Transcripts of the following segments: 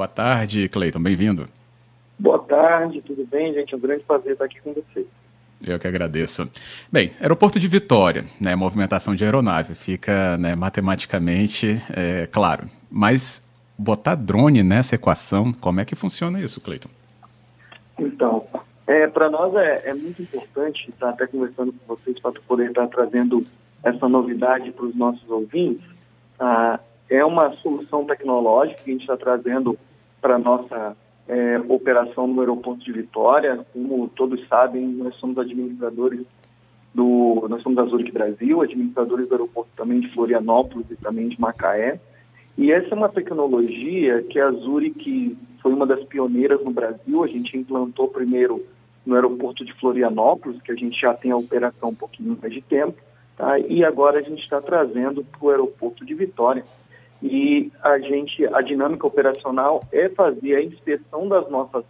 Boa tarde, Cleiton, bem-vindo. Boa tarde, tudo bem, gente? É um grande prazer estar aqui com vocês. Eu que agradeço. Bem, aeroporto de Vitória, né, movimentação de aeronave, fica né, matematicamente é, claro. Mas botar drone nessa equação, como é que funciona isso, Cleiton? Então, é, para nós é, é, muito importante estar até conversando com vocês para poder estar trazendo essa novidade para os nossos ouvintes. Ah, é uma solução tecnológica que a gente está trazendo para a nossa é, operação no aeroporto de Vitória. Como todos sabem, nós somos administradores do, nós somos a Zurich Brasil, administradores do aeroporto também de Florianópolis e também de Macaé. E essa é uma tecnologia que a Zurich foi uma das pioneiras no Brasil. A gente implantou primeiro no aeroporto de Florianópolis, que a gente já tem a operação um pouquinho mais de tempo, tá? e agora a gente está trazendo para o aeroporto de Vitória e a gente, a dinâmica operacional é fazer a inspeção das nossas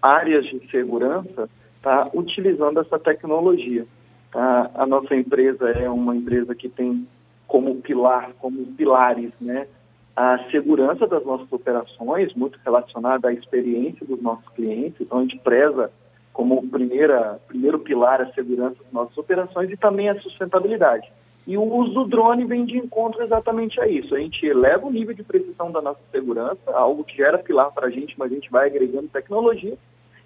áreas de segurança, tá, utilizando essa tecnologia. Tá? A nossa empresa é uma empresa que tem como pilar, como pilares, né, a segurança das nossas operações, muito relacionada à experiência dos nossos clientes. Então a gente preza como primeira, primeiro pilar a segurança das nossas operações e também a sustentabilidade. E o uso do drone vem de encontro exatamente a isso. A gente eleva o nível de precisão da nossa segurança, algo que já era pilar para a gente, mas a gente vai agregando tecnologia.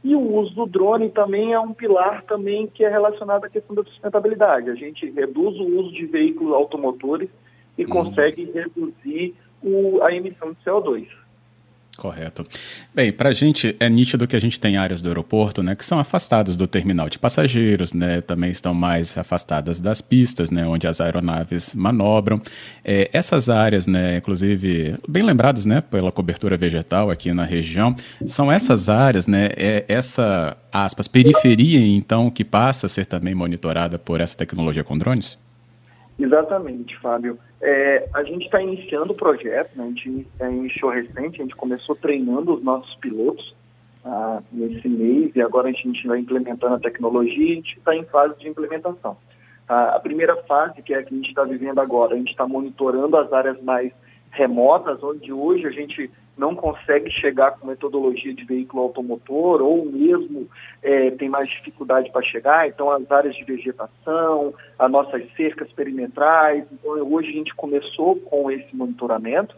E o uso do drone também é um pilar também que é relacionado à questão da sustentabilidade. A gente reduz o uso de veículos automotores e uhum. consegue reduzir o, a emissão de CO2. Correto. Bem, para a gente é nítido que a gente tem áreas do aeroporto, né, que são afastadas do terminal de passageiros, né, também estão mais afastadas das pistas, né, onde as aeronaves manobram. É, essas áreas, né, inclusive bem lembradas, né, pela cobertura vegetal aqui na região, são essas áreas, né, é essa aspas periferia, então, que passa a ser também monitorada por essa tecnologia com drones? Exatamente, Fábio. É, a gente está iniciando o projeto, né? a gente é, iniciou recente, a gente começou treinando os nossos pilotos ah, nesse mês e agora a gente vai implementando a tecnologia e a gente está em fase de implementação. Ah, a primeira fase, que é a que a gente está vivendo agora, a gente está monitorando as áreas mais remotas, onde hoje a gente não consegue chegar com metodologia de veículo automotor ou mesmo é, tem mais dificuldade para chegar, então as áreas de vegetação, as nossas cercas perimetrais, então hoje a gente começou com esse monitoramento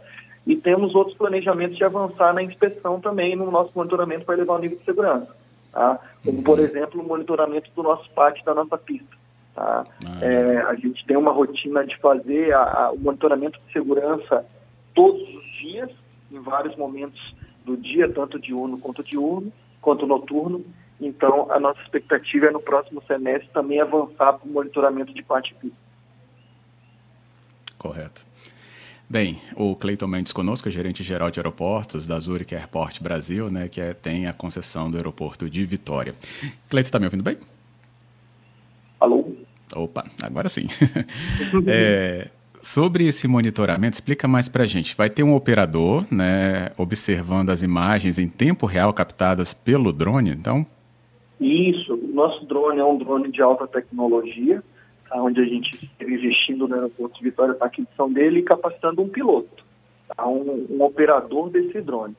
e temos outros planejamentos de avançar na inspeção também no nosso monitoramento para elevar o nível de segurança, tá? como por uhum. exemplo o monitoramento do nosso pátio da nossa pista. Tá? Ah. É, a gente tem uma rotina de fazer a, a, o monitoramento de segurança todos os dias, em vários momentos do dia, tanto diurno quanto diurno, quanto noturno. Então, a nossa expectativa é no próximo semestre também avançar para o monitoramento de parte pista. Correto. Bem, o Cleiton Mendes conosco, gerente geral de aeroportos da Zurich Airport Brasil, né, que é, tem a concessão do aeroporto de Vitória. Cleiton, está me ouvindo bem? Alô? Opa, agora sim. é, Sobre esse monitoramento, explica mais para a gente. Vai ter um operador, né, observando as imagens em tempo real captadas pelo drone, então? Isso. Nosso drone é um drone de alta tecnologia, tá, onde a gente está investindo no aeroporto de Vitória para a aquisição dele e capacitando um piloto, tá, um, um, operador desse drone.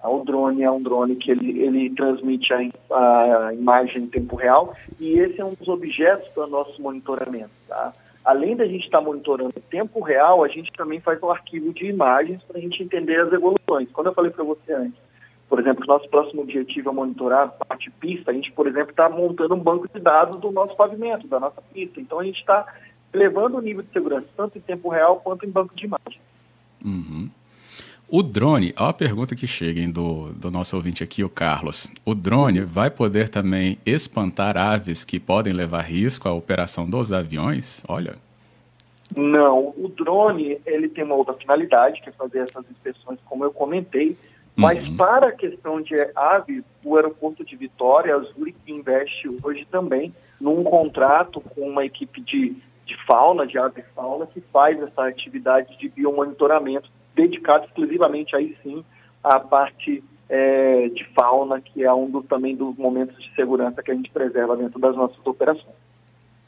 Tá, o drone é um drone que ele, ele transmite a, a imagem em tempo real e esse é um dos objetos para nosso monitoramento. Tá? Além da gente estar monitorando em tempo real, a gente também faz um arquivo de imagens para a gente entender as evoluções. Quando eu falei para você antes, por exemplo, nosso próximo objetivo é monitorar a parte pista, a gente, por exemplo, está montando um banco de dados do nosso pavimento, da nossa pista. Então, a gente está elevando o nível de segurança, tanto em tempo real quanto em banco de imagens. Uhum. O drone, ó a pergunta que chega hein, do, do nosso ouvinte aqui, o Carlos. O drone vai poder também espantar aves que podem levar risco à operação dos aviões? Olha. Não, o drone ele tem uma outra finalidade, que é fazer essas inspeções, como eu comentei. Mas uhum. para a questão de aves, o aeroporto de Vitória, a Zurich investe hoje também num contrato com uma equipe de, de fauna, de ave fauna, que faz essa atividade de biomonitoramento dedicado exclusivamente aí sim à parte é, de fauna, que é um do, também dos momentos de segurança que a gente preserva dentro das nossas operações.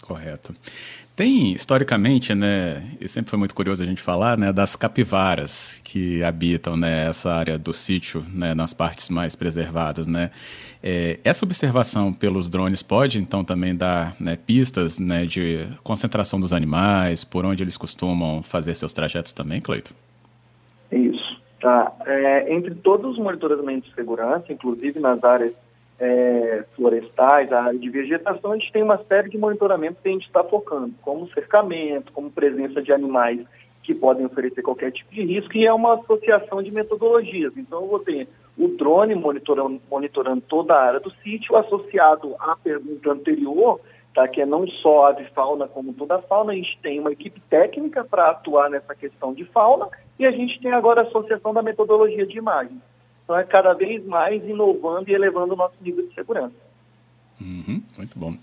Correto. Tem, historicamente, né, e sempre foi muito curioso a gente falar, né, das capivaras que habitam, né, essa área do sítio, né, nas partes mais preservadas, né. É, essa observação pelos drones pode, então, também dar né, pistas né, de concentração dos animais, por onde eles costumam fazer seus trajetos também, Cleito? Tá. É, entre todos os monitoramentos de segurança, inclusive nas áreas é, florestais, a área de vegetação, a gente tem uma série de monitoramentos que a gente está focando, como cercamento, como presença de animais que podem oferecer qualquer tipo de risco, e é uma associação de metodologias. Então, eu vou ter o drone monitorando, monitorando toda a área do sítio, associado à pergunta anterior, tá, que é não só a de fauna como toda a fauna, a gente tem uma equipe técnica para atuar nessa questão de fauna, e a gente tem agora a associação da metodologia de imagem. Então é cada vez mais inovando e elevando o nosso nível de segurança. Uhum, muito bom.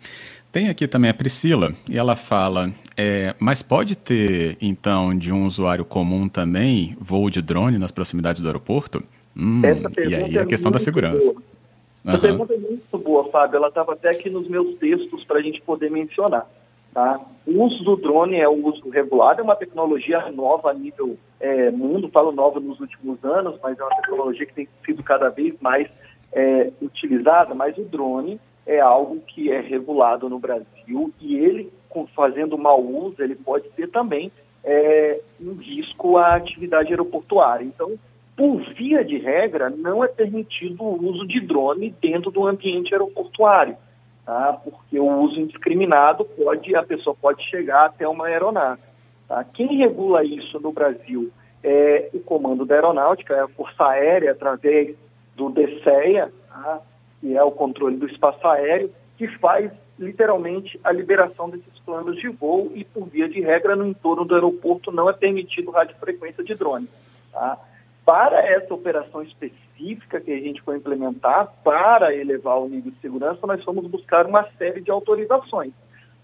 Tem aqui também a Priscila, e ela fala, é, mas pode ter, então, de um usuário comum também, voo de drone nas proximidades do aeroporto? Hum, e aí a é questão da segurança. Boa. Uhum. pergunta é muito boa, Fábio. Ela estava até aqui nos meus textos para a gente poder mencionar. Tá? O uso do drone é o uso regulado, é uma tecnologia nova a nível é, mundo, falo nova nos últimos anos, mas é uma tecnologia que tem sido cada vez mais é, utilizada, mas o drone é algo que é regulado no Brasil e ele, fazendo mau uso, ele pode ter também é, um risco à atividade aeroportuária. Então, por via de regra, não é permitido o uso de drone dentro do ambiente aeroportuário tá? porque o uso indiscriminado pode, a pessoa pode chegar até uma aeronave. Tá? Quem regula isso no Brasil é o Comando da Aeronáutica, é a Força Aérea, através do DCEA, tá? que é o controle do espaço aéreo, que faz literalmente a liberação desses planos de voo e, por via de regra, no entorno do aeroporto não é permitido radiofrequência de drone. Tá? Para essa operação específica que a gente foi implementar, para elevar o nível de segurança, nós fomos buscar uma série de autorizações,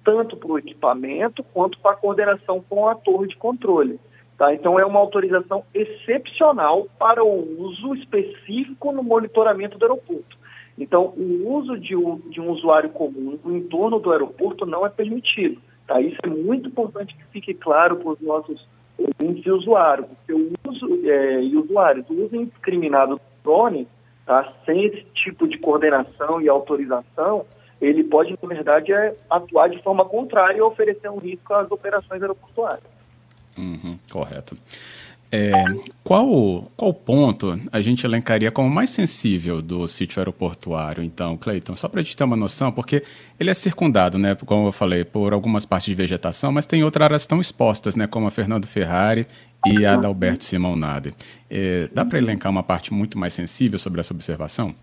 tanto para o equipamento quanto para a coordenação com a torre de controle. Tá? Então, é uma autorização excepcional para o uso específico no monitoramento do aeroporto. Então, o uso de um, de um usuário comum no entorno do aeroporto não é permitido. Tá? Isso é muito importante que fique claro para os nossos ouvintes e usuários, porque o uso é, e usuários, o uso indiscriminado do drone, tá, sem esse tipo de coordenação e autorização, ele pode, na verdade, é, atuar de forma contrária e oferecer um risco às operações aeroportuárias. Uhum, correto. É, qual, qual ponto a gente elencaria como mais sensível do sítio aeroportuário, então, Cleiton? Só para a gente ter uma noção, porque ele é circundado, né, como eu falei, por algumas partes de vegetação, mas tem outras áreas tão expostas, né, como a Fernando Ferrari e a Adalberto Simão Nade. É, dá para elencar uma parte muito mais sensível sobre essa observação?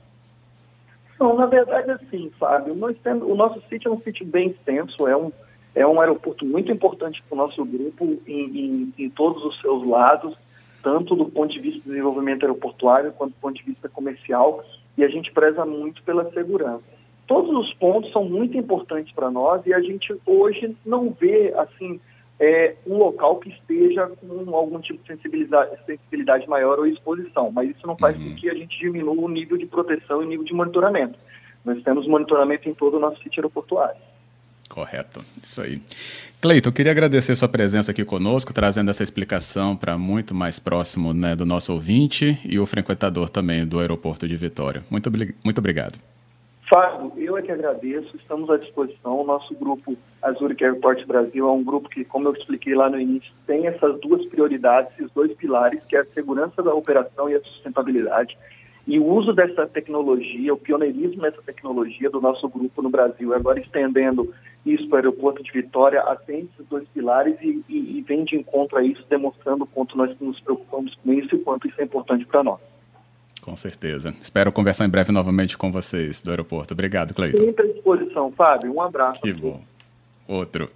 Não, na verdade, assim, Fábio, temos, o nosso sítio é um sítio bem extenso, é um é um aeroporto muito importante para o nosso grupo em, em, em, todos os seus lados, tanto do ponto de vista do desenvolvimento aeroportuário quanto do ponto de vista comercial, e a gente preza muito pela segurança. Todos os pontos são muito importantes para nós e a gente hoje não vê assim é, um local que esteja com algum tipo de sensibilidade, sensibilidade maior ou exposição, mas isso não faz uhum. com que a gente diminua o nível de proteção e o nível de monitoramento. Nós temos monitoramento em todo o nosso sítio aeroportuário. Correto, isso aí. Cleiton, eu queria agradecer sua presença aqui conosco, trazendo essa explicação para muito mais próximo né, do nosso ouvinte e o frequentador também do aeroporto de Vitória. Muito, muito obrigado. Fábio, eu é que agradeço, estamos à disposição. O nosso grupo Azuric Airport Brasil é um grupo que, como eu expliquei lá no início, tem essas duas prioridades, esses dois pilares, que é a segurança da operação e a sustentabilidade. E o uso dessa tecnologia, o pioneirismo dessa tecnologia do nosso grupo no Brasil, agora estendendo isso para o aeroporto de Vitória, atende esses dois pilares e, e, e vem de encontro a isso, demonstrando o quanto nós nos preocupamos com isso e quanto isso é importante para nós. Com certeza. Espero conversar em breve novamente com vocês do aeroporto. Obrigado, Cleiton. Sempre à disposição, Fábio. Um abraço. Que bom. Outro.